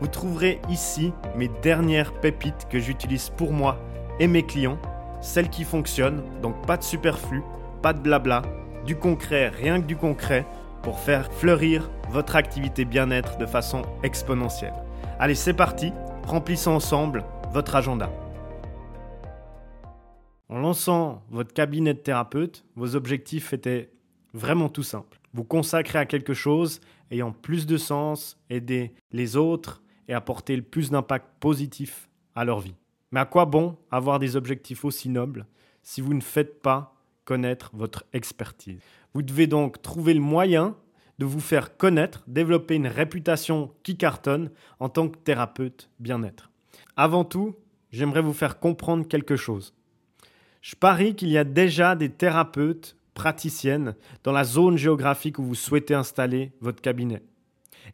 Vous trouverez ici mes dernières pépites que j'utilise pour moi et mes clients, celles qui fonctionnent, donc pas de superflu, pas de blabla, du concret, rien que du concret, pour faire fleurir votre activité bien-être de façon exponentielle. Allez, c'est parti, remplissons ensemble votre agenda. En lançant votre cabinet de thérapeute, vos objectifs étaient vraiment tout simples. Vous consacrer à quelque chose ayant plus de sens, aider les autres et apporter le plus d'impact positif à leur vie. Mais à quoi bon avoir des objectifs aussi nobles si vous ne faites pas connaître votre expertise? Vous devez donc trouver le moyen de vous faire connaître, développer une réputation qui cartonne en tant que thérapeute bien-être. Avant tout, j'aimerais vous faire comprendre quelque chose. Je parie qu'il y a déjà des thérapeutes praticiennes dans la zone géographique où vous souhaitez installer votre cabinet.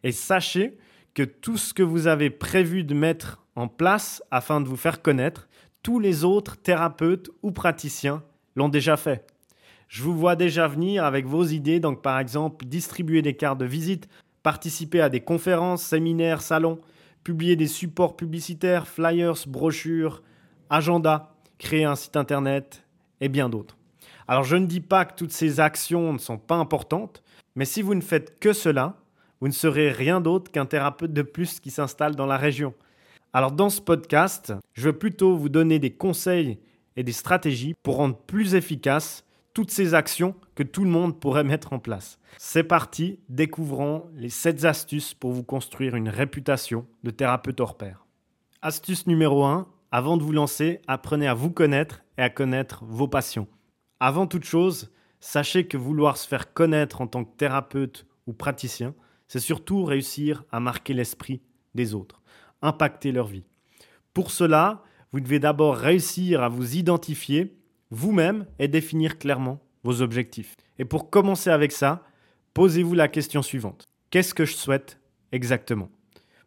Et sachez que tout ce que vous avez prévu de mettre en place afin de vous faire connaître, tous les autres thérapeutes ou praticiens l'ont déjà fait. Je vous vois déjà venir avec vos idées, donc par exemple distribuer des cartes de visite, participer à des conférences, séminaires, salons, publier des supports publicitaires, flyers, brochures, agendas, créer un site internet et bien d'autres. Alors je ne dis pas que toutes ces actions ne sont pas importantes, mais si vous ne faites que cela, vous ne serez rien d'autre qu'un thérapeute de plus qui s'installe dans la région. Alors dans ce podcast, je veux plutôt vous donner des conseils et des stratégies pour rendre plus efficaces toutes ces actions que tout le monde pourrait mettre en place. C'est parti, découvrons les 7 astuces pour vous construire une réputation de thérapeute hors pair. Astuce numéro 1, avant de vous lancer, apprenez à vous connaître et à connaître vos passions. Avant toute chose, sachez que vouloir se faire connaître en tant que thérapeute ou praticien, c'est surtout réussir à marquer l'esprit des autres, impacter leur vie. Pour cela, vous devez d'abord réussir à vous identifier vous-même et définir clairement vos objectifs. Et pour commencer avec ça, posez-vous la question suivante. Qu'est-ce que je souhaite exactement?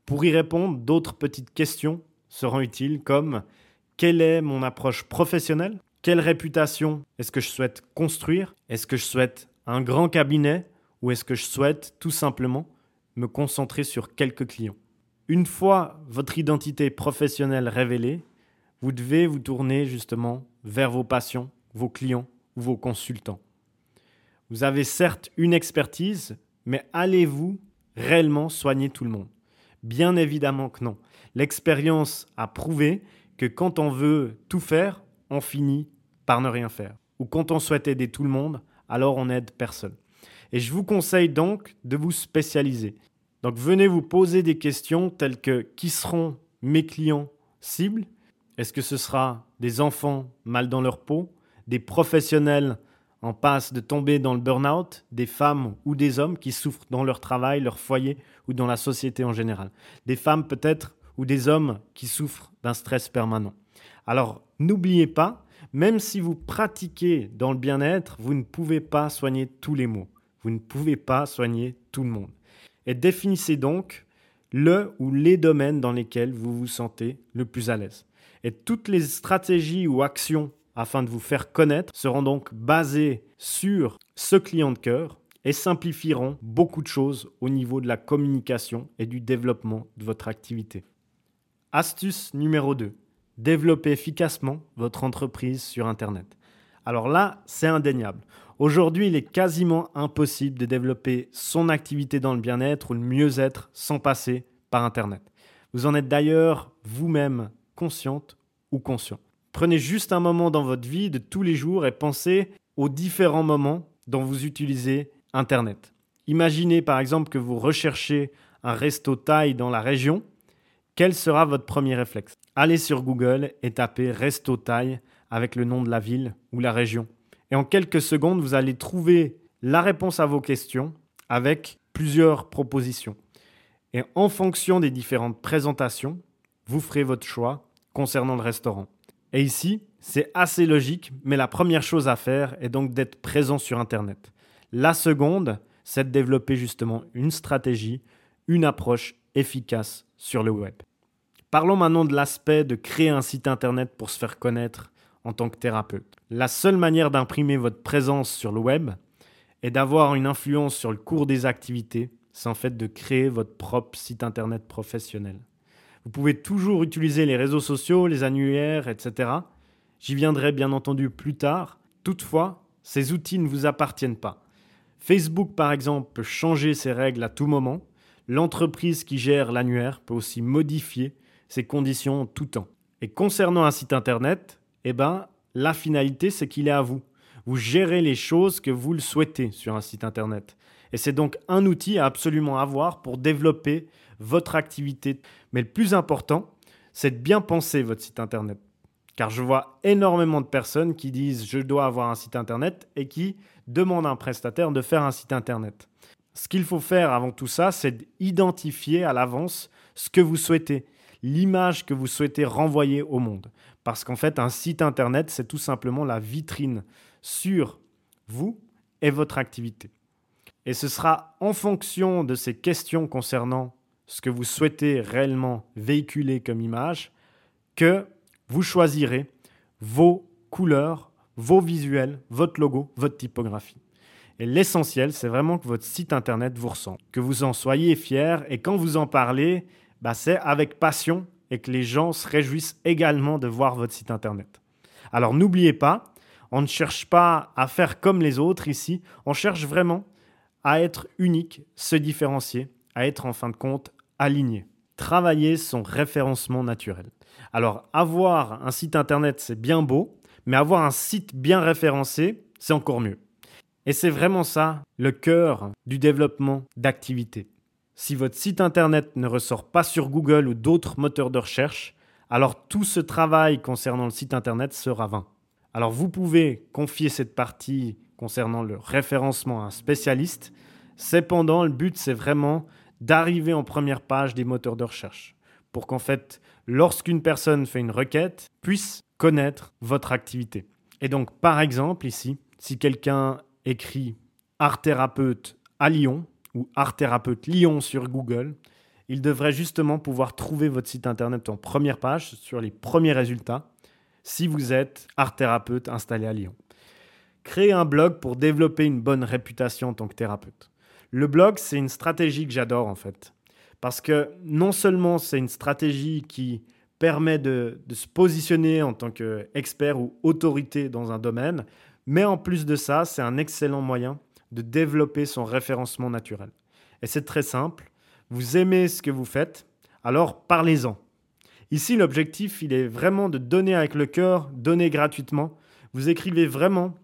Pour y répondre, d'autres petites questions seront utiles comme quelle est mon approche professionnelle? Quelle réputation est-ce que je souhaite construire? Est-ce que je souhaite un grand cabinet? Ou est-ce que je souhaite tout simplement me concentrer sur quelques clients? Une fois votre identité professionnelle révélée, vous devez vous tourner justement vers vos patients, vos clients ou vos consultants. Vous avez certes une expertise, mais allez-vous réellement soigner tout le monde? Bien évidemment que non. L'expérience a prouvé que quand on veut tout faire, on finit par ne rien faire. Ou quand on souhaite aider tout le monde, alors on n'aide personne. Et je vous conseille donc de vous spécialiser. Donc venez vous poser des questions telles que qui seront mes clients cibles? Est-ce que ce sera des enfants mal dans leur peau, des professionnels en passe de tomber dans le burn-out, des femmes ou des hommes qui souffrent dans leur travail, leur foyer ou dans la société en général, des femmes peut-être ou des hommes qui souffrent d'un stress permanent. Alors n'oubliez pas, même si vous pratiquez dans le bien-être, vous ne pouvez pas soigner tous les maux, vous ne pouvez pas soigner tout le monde. Et définissez donc le ou les domaines dans lesquels vous vous sentez le plus à l'aise. Et toutes les stratégies ou actions afin de vous faire connaître seront donc basées sur ce client de cœur et simplifieront beaucoup de choses au niveau de la communication et du développement de votre activité. Astuce numéro 2. Développer efficacement votre entreprise sur Internet. Alors là, c'est indéniable. Aujourd'hui, il est quasiment impossible de développer son activité dans le bien-être ou le mieux-être sans passer par Internet. Vous en êtes d'ailleurs vous-même consciente ou conscient. Prenez juste un moment dans votre vie de tous les jours et pensez aux différents moments dont vous utilisez Internet. Imaginez par exemple que vous recherchez un resto taille dans la région. Quel sera votre premier réflexe? Allez sur Google et tapez resto taille avec le nom de la ville ou la région. Et en quelques secondes, vous allez trouver la réponse à vos questions avec plusieurs propositions. Et en fonction des différentes présentations, vous ferez votre choix concernant le restaurant. Et ici, c'est assez logique, mais la première chose à faire est donc d'être présent sur Internet. La seconde, c'est de développer justement une stratégie, une approche efficace sur le web. Parlons maintenant de l'aspect de créer un site Internet pour se faire connaître en tant que thérapeute. La seule manière d'imprimer votre présence sur le web et d'avoir une influence sur le cours des activités, c'est en fait de créer votre propre site Internet professionnel. Vous pouvez toujours utiliser les réseaux sociaux, les annuaires, etc. J'y viendrai bien entendu plus tard. Toutefois, ces outils ne vous appartiennent pas. Facebook, par exemple, peut changer ses règles à tout moment. L'entreprise qui gère l'annuaire peut aussi modifier ses conditions en tout temps. Et concernant un site Internet, eh ben, la finalité, c'est qu'il est à vous. Vous gérez les choses que vous le souhaitez sur un site Internet. Et c'est donc un outil à absolument avoir pour développer votre activité. Mais le plus important, c'est de bien penser votre site Internet. Car je vois énormément de personnes qui disent je dois avoir un site Internet et qui demandent à un prestataire de faire un site Internet. Ce qu'il faut faire avant tout ça, c'est d'identifier à l'avance ce que vous souhaitez, l'image que vous souhaitez renvoyer au monde. Parce qu'en fait, un site Internet, c'est tout simplement la vitrine sur vous et votre activité. Et ce sera en fonction de ces questions concernant ce que vous souhaitez réellement véhiculer comme image que vous choisirez vos couleurs, vos visuels, votre logo, votre typographie. Et l'essentiel, c'est vraiment que votre site internet vous ressemble, que vous en soyez fier et quand vous en parlez, bah, c'est avec passion et que les gens se réjouissent également de voir votre site internet. Alors n'oubliez pas, on ne cherche pas à faire comme les autres ici, on cherche vraiment à être unique, se différencier, à être en fin de compte aligné. Travailler son référencement naturel. Alors avoir un site internet, c'est bien beau, mais avoir un site bien référencé, c'est encore mieux. Et c'est vraiment ça le cœur du développement d'activité. Si votre site internet ne ressort pas sur Google ou d'autres moteurs de recherche, alors tout ce travail concernant le site internet sera vain. Alors vous pouvez confier cette partie concernant le référencement à un spécialiste. Cependant, le but, c'est vraiment d'arriver en première page des moteurs de recherche pour qu'en fait, lorsqu'une personne fait une requête, puisse connaître votre activité. Et donc, par exemple, ici, si quelqu'un écrit art thérapeute à Lyon ou art thérapeute Lyon sur Google, il devrait justement pouvoir trouver votre site internet en première page sur les premiers résultats si vous êtes art thérapeute installé à Lyon. Créer un blog pour développer une bonne réputation en tant que thérapeute. Le blog, c'est une stratégie que j'adore en fait. Parce que non seulement c'est une stratégie qui permet de, se positionner en tant qu'expert ou autorité dans un domaine, mais en plus de ça, c'est un excellent moyen de développer son référencement naturel. Et c'est très simple. Vous aimez ce que vous faites, alors parlez-en. Ici, l'objectif, il est vraiment de donner avec le cœur, donner gratuitement. Vous écrivez vraiment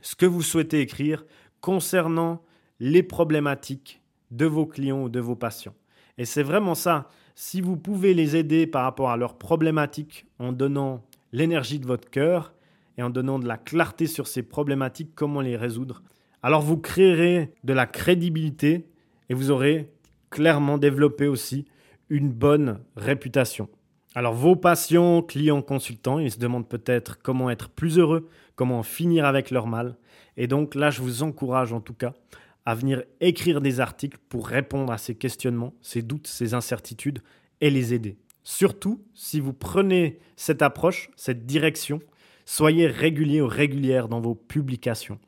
ce que vous souhaitez écrire concernant les problématiques de vos clients ou de vos patients. Et c'est vraiment ça. Si vous pouvez les aider par rapport à leurs problématiques en donnant l'énergie de votre cœur et en donnant de la clarté sur ces problématiques, comment les résoudre, alors vous créerez de la crédibilité et vous aurez clairement développé aussi une bonne réputation. Alors vos patients, clients, consultants, ils se demandent peut-être comment être plus heureux, comment finir avec leur mal. Et donc là, je vous encourage en tout cas à venir écrire des articles pour répondre à ces questionnements, ces doutes, ces incertitudes et les aider. Surtout, si vous prenez cette approche, cette direction, soyez régulier ou régulière dans vos publications.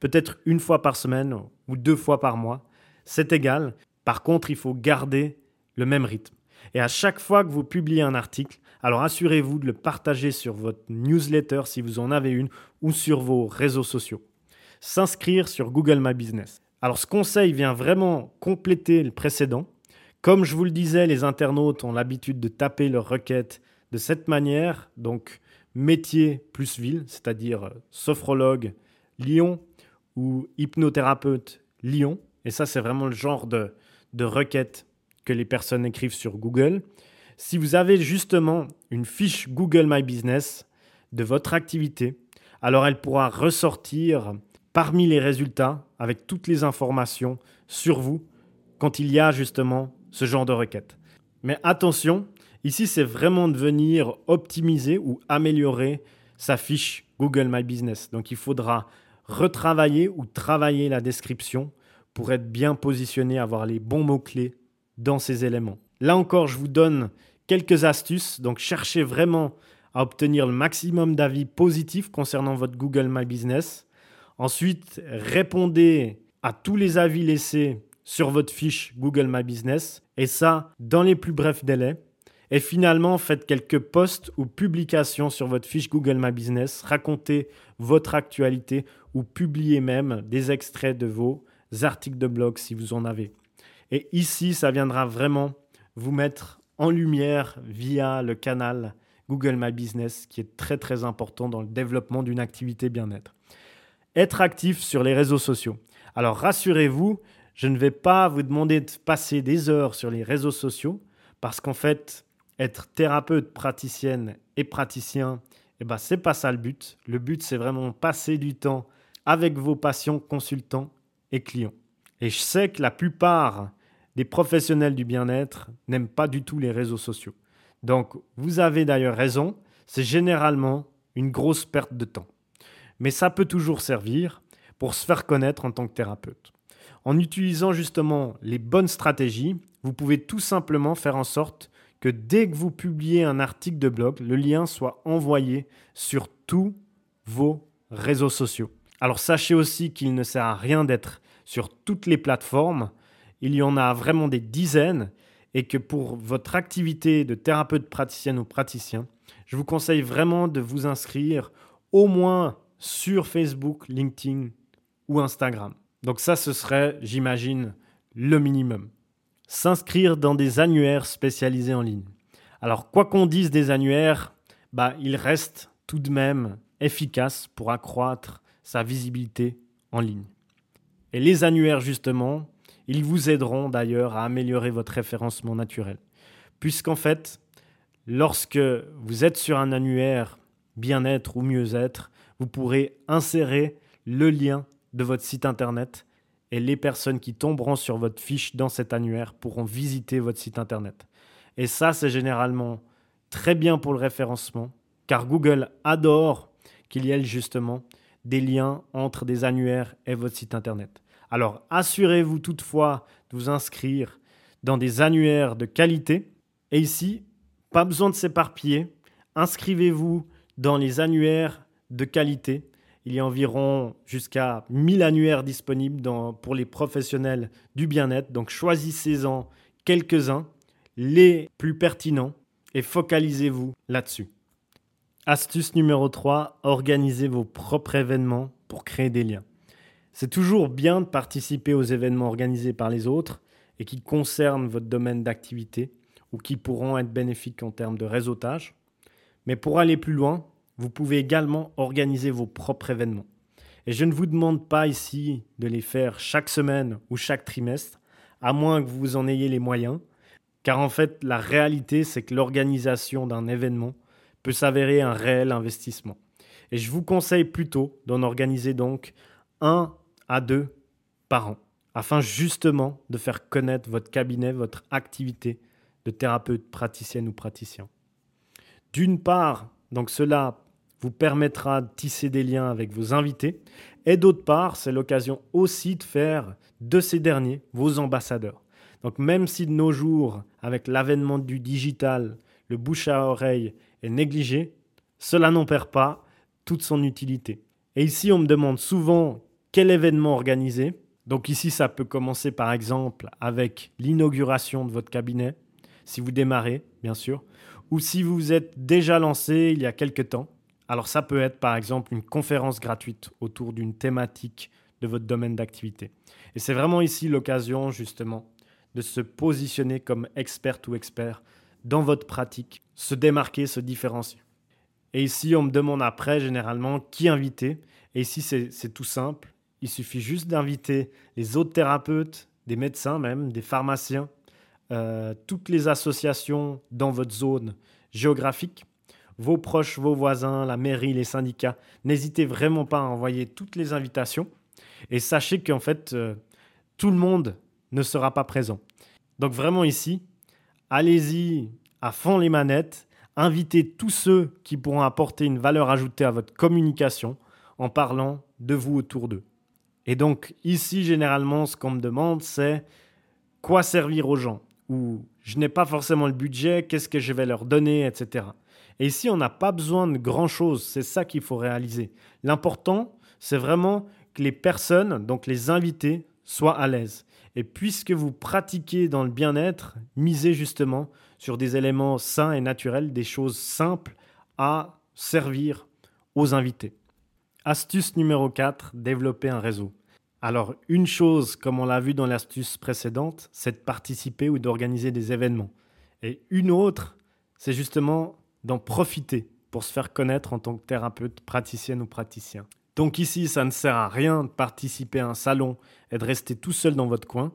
Peut-être une fois par semaine ou deux fois par mois, c'est égal. Par contre, il faut garder le même rythme. Et à chaque fois que vous publiez un article, alors assurez-vous de le partager sur votre newsletter si vous en avez une ou sur vos réseaux sociaux. S'inscrire sur Google My Business. Alors ce conseil vient vraiment compléter le précédent. Comme je vous le disais, les internautes ont l'habitude de taper leurs requêtes de cette manière, donc métier plus ville, c'est-à-dire sophrologue Lyon ou hypnothérapeute Lyon. Et ça, c'est vraiment le genre de, de requête que les personnes écrivent sur Google. Si vous avez justement une fiche Google My Business de votre activité, alors elle pourra ressortir parmi les résultats avec toutes les informations sur vous quand il y a justement ce genre de requête. Mais attention, Ici, c'est vraiment de venir optimiser ou améliorer sa fiche Google My Business. Donc, il faudra retravailler ou travailler la description pour être bien positionné, avoir les bons mots-clés dans ces éléments. Là encore, je vous donne quelques astuces. Donc, cherchez vraiment à obtenir le maximum d'avis positifs concernant votre Google My Business. Ensuite, répondez à tous les avis laissés sur votre fiche Google My Business et ça dans les plus brefs délais. Et finalement, faites quelques posts ou publications sur votre fiche Google My Business, racontez votre actualité ou publiez même des extraits de vos articles de blog si vous en avez. Et ici, ça viendra vraiment vous mettre en lumière via le canal Google My Business qui est très très important dans le développement d'une activité bien-être. Être actif sur les réseaux sociaux. Alors rassurez-vous, je ne vais pas vous demander de passer des heures sur les réseaux sociaux parce qu'en fait, être thérapeute, praticienne et praticien, eh ben, c'est pas ça le but. Le but, c'est vraiment passer du temps avec vos patients, consultants et clients. Et je sais que la plupart des professionnels du bien-être n'aiment pas du tout les réseaux sociaux. Donc, vous avez d'ailleurs raison, c'est généralement une grosse perte de temps. Mais ça peut toujours servir pour se faire connaître en tant que thérapeute. En utilisant justement les bonnes stratégies, vous pouvez tout simplement faire en sorte que dès que vous publiez un article de blog, le lien soit envoyé sur tous vos réseaux sociaux. Alors sachez aussi qu'il ne sert à rien d'être sur toutes les plateformes. Il y en a vraiment des dizaines et que pour votre activité de thérapeute praticienne ou praticien, je vous conseille vraiment de vous inscrire au moins sur Facebook, LinkedIn ou Instagram. Donc ça, ce serait, j'imagine, le minimum s'inscrire dans des annuaires spécialisés en ligne. Alors, quoi qu'on dise des annuaires, bah, il reste tout de même efficace pour accroître sa visibilité en ligne. Et les annuaires, justement, ils vous aideront d'ailleurs à améliorer votre référencement naturel. Puisqu'en fait, lorsque vous êtes sur un annuaire bien-être ou mieux-être, vous pourrez insérer le lien de votre site internet et les personnes qui tomberont sur votre fiche dans cet annuaire pourront visiter votre site internet. Et ça, c'est généralement très bien pour le référencement, car Google adore qu'il y ait justement des liens entre des annuaires et votre site internet. Alors, assurez-vous toutefois de vous inscrire dans des annuaires de qualité. Et ici, pas besoin de s'éparpiller. Inscrivez-vous dans les annuaires de qualité il y a environ jusqu'à 1000 annuaires disponibles pour les professionnels du bien-être. Donc choisissez-en quelques-uns, les plus pertinents, et focalisez-vous là-dessus. Astuce numéro 3, organisez vos propres événements pour créer des liens. C'est toujours bien de participer aux événements organisés par les autres et qui concernent votre domaine d'activité ou qui pourront être bénéfiques en termes de réseautage. Mais pour aller plus loin, vous pouvez également organiser vos propres événements. Et je ne vous demande pas ici de les faire chaque semaine ou chaque trimestre, à moins que vous en ayez les moyens, car en fait la réalité c'est que l'organisation d'un événement peut s'avérer un réel investissement. Et je vous conseille plutôt d'en organiser donc un à deux par an, afin justement de faire connaître votre cabinet, votre activité de thérapeute, praticienne ou praticien. D'une part, donc cela vous permettra de tisser des liens avec vos invités. Et d'autre part, c'est l'occasion aussi de faire de ces derniers vos ambassadeurs. Donc même si de nos jours, avec l'avènement du digital, le bouche à oreille est négligé, cela n'en perd pas toute son utilité. Et ici, on me demande souvent quel événement organiser. Donc ici, ça peut commencer par exemple avec l'inauguration de votre cabinet, si vous démarrez, bien sûr, ou si vous êtes déjà lancé il y a quelque temps. Alors ça peut être par exemple une conférence gratuite autour d'une thématique de votre domaine d'activité. Et c'est vraiment ici l'occasion justement de se positionner comme expert ou expert dans votre pratique, se démarquer, se différencier. Et ici, on me demande après généralement qui inviter. Et ici, c'est tout simple. Il suffit juste d'inviter les autres thérapeutes, des médecins même, des pharmaciens, euh, toutes les associations dans votre zone géographique vos proches, vos voisins, la mairie, les syndicats. N'hésitez vraiment pas à envoyer toutes les invitations. Et sachez qu'en fait, euh, tout le monde ne sera pas présent. Donc vraiment ici, allez-y à fond les manettes, invitez tous ceux qui pourront apporter une valeur ajoutée à votre communication en parlant de vous autour d'eux. Et donc ici, généralement, ce qu'on me demande, c'est quoi servir aux gens? Ou je n'ai pas forcément le budget, qu'est-ce que je vais leur donner, etc. Et ici, on n'a pas besoin de grand-chose, c'est ça qu'il faut réaliser. L'important, c'est vraiment que les personnes, donc les invités, soient à l'aise. Et puisque vous pratiquez dans le bien-être, misez justement sur des éléments sains et naturels, des choses simples à servir aux invités. Astuce numéro 4, développer un réseau. Alors, une chose, comme on l'a vu dans l'astuce précédente, c'est de participer ou d'organiser des événements. Et une autre, c'est justement d'en profiter pour se faire connaître en tant que thérapeute, praticienne ou praticien. Donc ici, ça ne sert à rien de participer à un salon et de rester tout seul dans votre coin.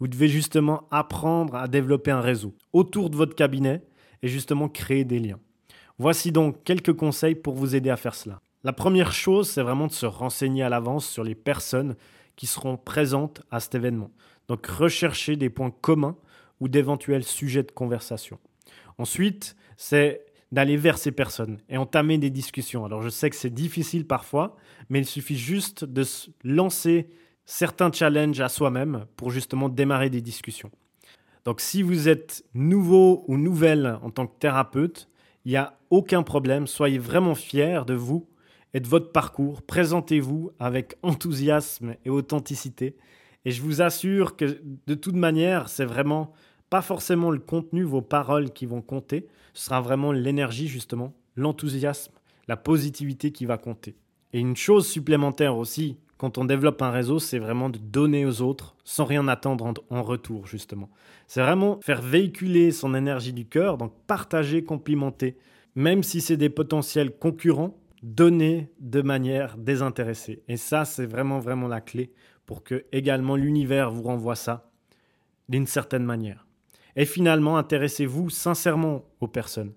Vous devez justement apprendre à développer un réseau autour de votre cabinet et justement créer des liens. Voici donc quelques conseils pour vous aider à faire cela. La première chose, c'est vraiment de se renseigner à l'avance sur les personnes qui seront présentes à cet événement. Donc rechercher des points communs ou d'éventuels sujets de conversation. Ensuite, c'est d'aller vers ces personnes et entamer des discussions. Alors je sais que c'est difficile parfois, mais il suffit juste de lancer certains challenges à soi-même pour justement démarrer des discussions. Donc si vous êtes nouveau ou nouvelle en tant que thérapeute, il n'y a aucun problème, soyez vraiment fiers de vous et de votre parcours, présentez-vous avec enthousiasme et authenticité. Et je vous assure que de toute manière, c'est vraiment pas forcément le contenu, vos paroles qui vont compter, ce sera vraiment l'énergie justement, l'enthousiasme, la positivité qui va compter. Et une chose supplémentaire aussi, quand on développe un réseau, c'est vraiment de donner aux autres sans rien attendre en, retour justement. C'est vraiment faire véhiculer son énergie du cœur, donc partager, complimenter, même si c'est des potentiels concurrents, donner de manière désintéressée. Et ça, c'est vraiment vraiment la clé pour que également l'univers vous renvoie ça d'une certaine manière. Et finalement, intéressez-vous sincèrement aux personnes.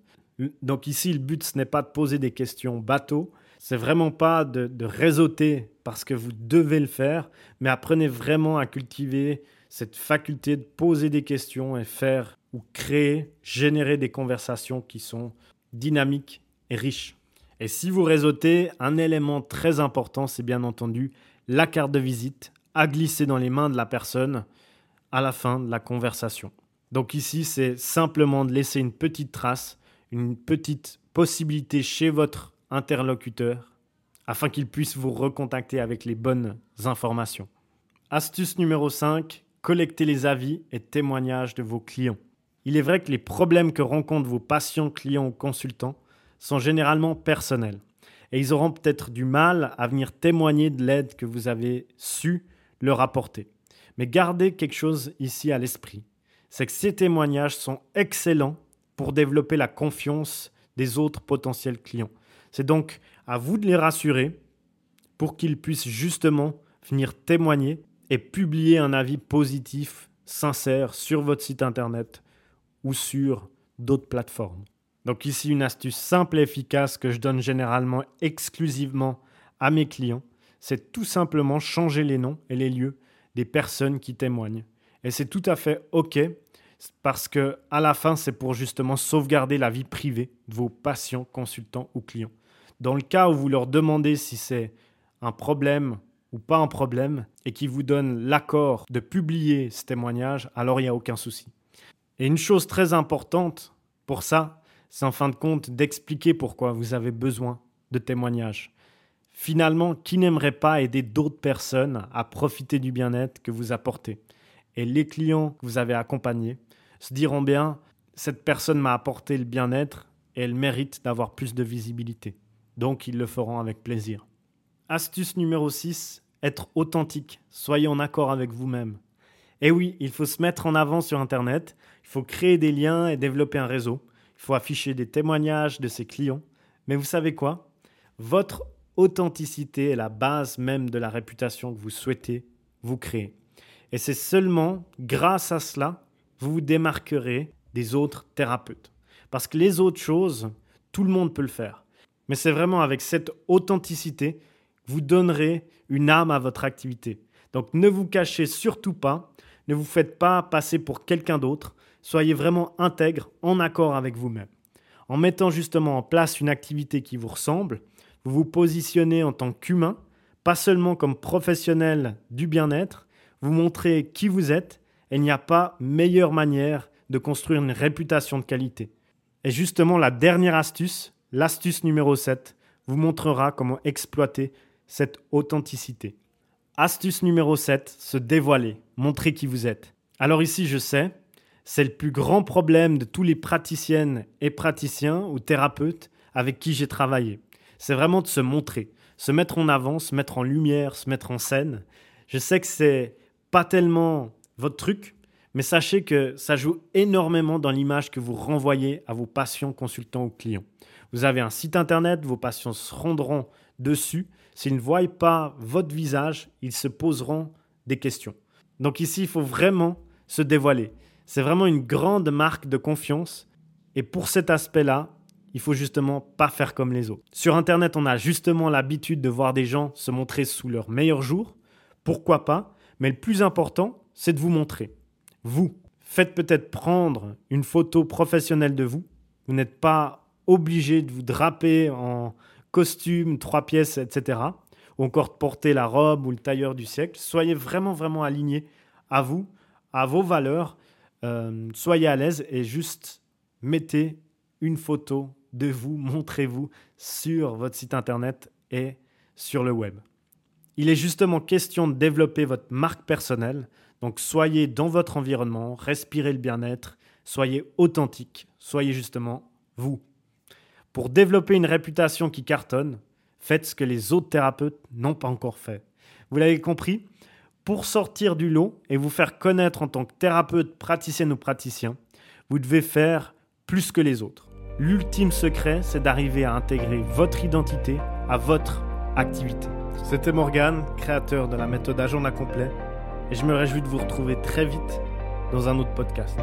Donc ici, le but, ce n'est pas de poser des questions bateau, c'est vraiment pas de, de, réseauter parce que vous devez le faire, mais apprenez vraiment à cultiver cette faculté de poser des questions et faire ou créer, générer des conversations qui sont dynamiques et riches. Et si vous réseautez, un élément très important, c'est bien entendu la carte de visite à glisser dans les mains de la personne à la fin de la conversation. Donc ici, c'est simplement de laisser une petite trace, une petite possibilité chez votre interlocuteur afin qu'il puisse vous recontacter avec les bonnes informations. Astuce numéro 5, collectez les avis et témoignages de vos clients. Il est vrai que les problèmes que rencontrent vos patients, clients ou consultants sont généralement personnels et ils auront peut-être du mal à venir témoigner de l'aide que vous avez su leur apporter. Mais gardez quelque chose ici à l'esprit c'est que ces témoignages sont excellents pour développer la confiance des autres potentiels clients. C'est donc à vous de les rassurer pour qu'ils puissent justement venir témoigner et publier un avis positif, sincère sur votre site internet ou sur d'autres plateformes. Donc ici une astuce simple et efficace que je donne généralement exclusivement à mes clients, c'est tout simplement changer les noms et les lieux des personnes qui témoignent. Et c'est tout à fait OK parce que à la fin, c'est pour justement sauvegarder la vie privée de vos patients, consultants ou clients. Dans le cas où vous leur demandez si c'est un problème ou pas un problème et qu'ils vous donnent l'accord de publier ce témoignage, alors il n'y a aucun souci. Et une chose très importante pour ça, c'est en fin de compte d'expliquer pourquoi vous avez besoin de témoignages. Finalement, qui n'aimerait pas aider d'autres personnes à profiter du bien-être que vous apportez? Et les clients que vous avez accompagnés se diront bien, cette personne m'a apporté le bien-être et elle mérite d'avoir plus de visibilité. Donc ils le feront avec plaisir. Astuce numéro 6, être authentique. Soyez en accord avec vous-même. Et oui, il faut se mettre en avant sur Internet, il faut créer des liens et développer un réseau, il faut afficher des témoignages de ses clients. Mais vous savez quoi? Votre authenticité est la base même de la réputation que vous souhaitez vous créer. Et c'est seulement grâce à cela vous vous démarquerez des autres thérapeutes. Parce que les autres choses, tout le monde peut le faire. Mais c'est vraiment avec cette authenticité que vous donnerez une âme à votre activité. Donc ne vous cachez surtout pas, ne vous faites pas passer pour quelqu'un d'autre, soyez vraiment intègre, en accord avec vous-même. En mettant justement en place une activité qui vous ressemble, vous vous positionnez en tant qu'humain, pas seulement comme professionnel du bien-être, vous montrez qui vous êtes, et il n'y a pas meilleure manière de construire une réputation de qualité. Et justement, la dernière astuce, l'astuce numéro 7, vous montrera comment exploiter cette authenticité. Astuce numéro 7, se dévoiler, montrer qui vous êtes. Alors ici, je sais, c'est le plus grand problème de tous les praticiennes et praticiens ou thérapeutes avec qui j'ai travaillé. C'est vraiment de se montrer, se mettre en avant, se mettre en lumière, se mettre en scène. Je sais que c'est pas tellement votre truc, mais sachez que ça joue énormément dans l'image que vous renvoyez à vos patients, consultants ou clients. Vous avez un site internet, vos patients se rendront dessus. S'ils ne voient pas votre visage, ils se poseront des questions. Donc ici, il faut vraiment se dévoiler. C'est vraiment une grande marque de confiance. Et pour cet aspect-là, il faut justement pas faire comme les autres. Sur Internet, on a justement l'habitude de voir des gens se montrer sous leur meilleur jour. Pourquoi pas? Mais le plus important, c'est de vous montrer. Vous, faites peut-être prendre une photo professionnelle de vous. Vous n'êtes pas obligé de vous draper en costume, trois pièces, etc. Ou encore de porter la robe ou le tailleur du siècle. Soyez vraiment, vraiment aligné à vous, à vos valeurs. Euh, soyez à l'aise et juste mettez une photo de vous, montrez-vous sur votre site internet et sur le web. Il est justement question de développer votre marque personnelle, donc soyez dans votre environnement, respirez le bien-être, soyez authentique, soyez justement vous. Pour développer une réputation qui cartonne, faites ce que les autres thérapeutes n'ont pas encore fait. Vous l'avez compris Pour sortir du lot et vous faire connaître en tant que thérapeute, praticienne ou praticien, vous devez faire plus que les autres. L'ultime secret, c'est d'arriver à intégrer votre identité à votre activité. C'était Morgan, créateur de la méthode Agenda Complet, et je me réjouis de vous retrouver très vite dans un autre podcast.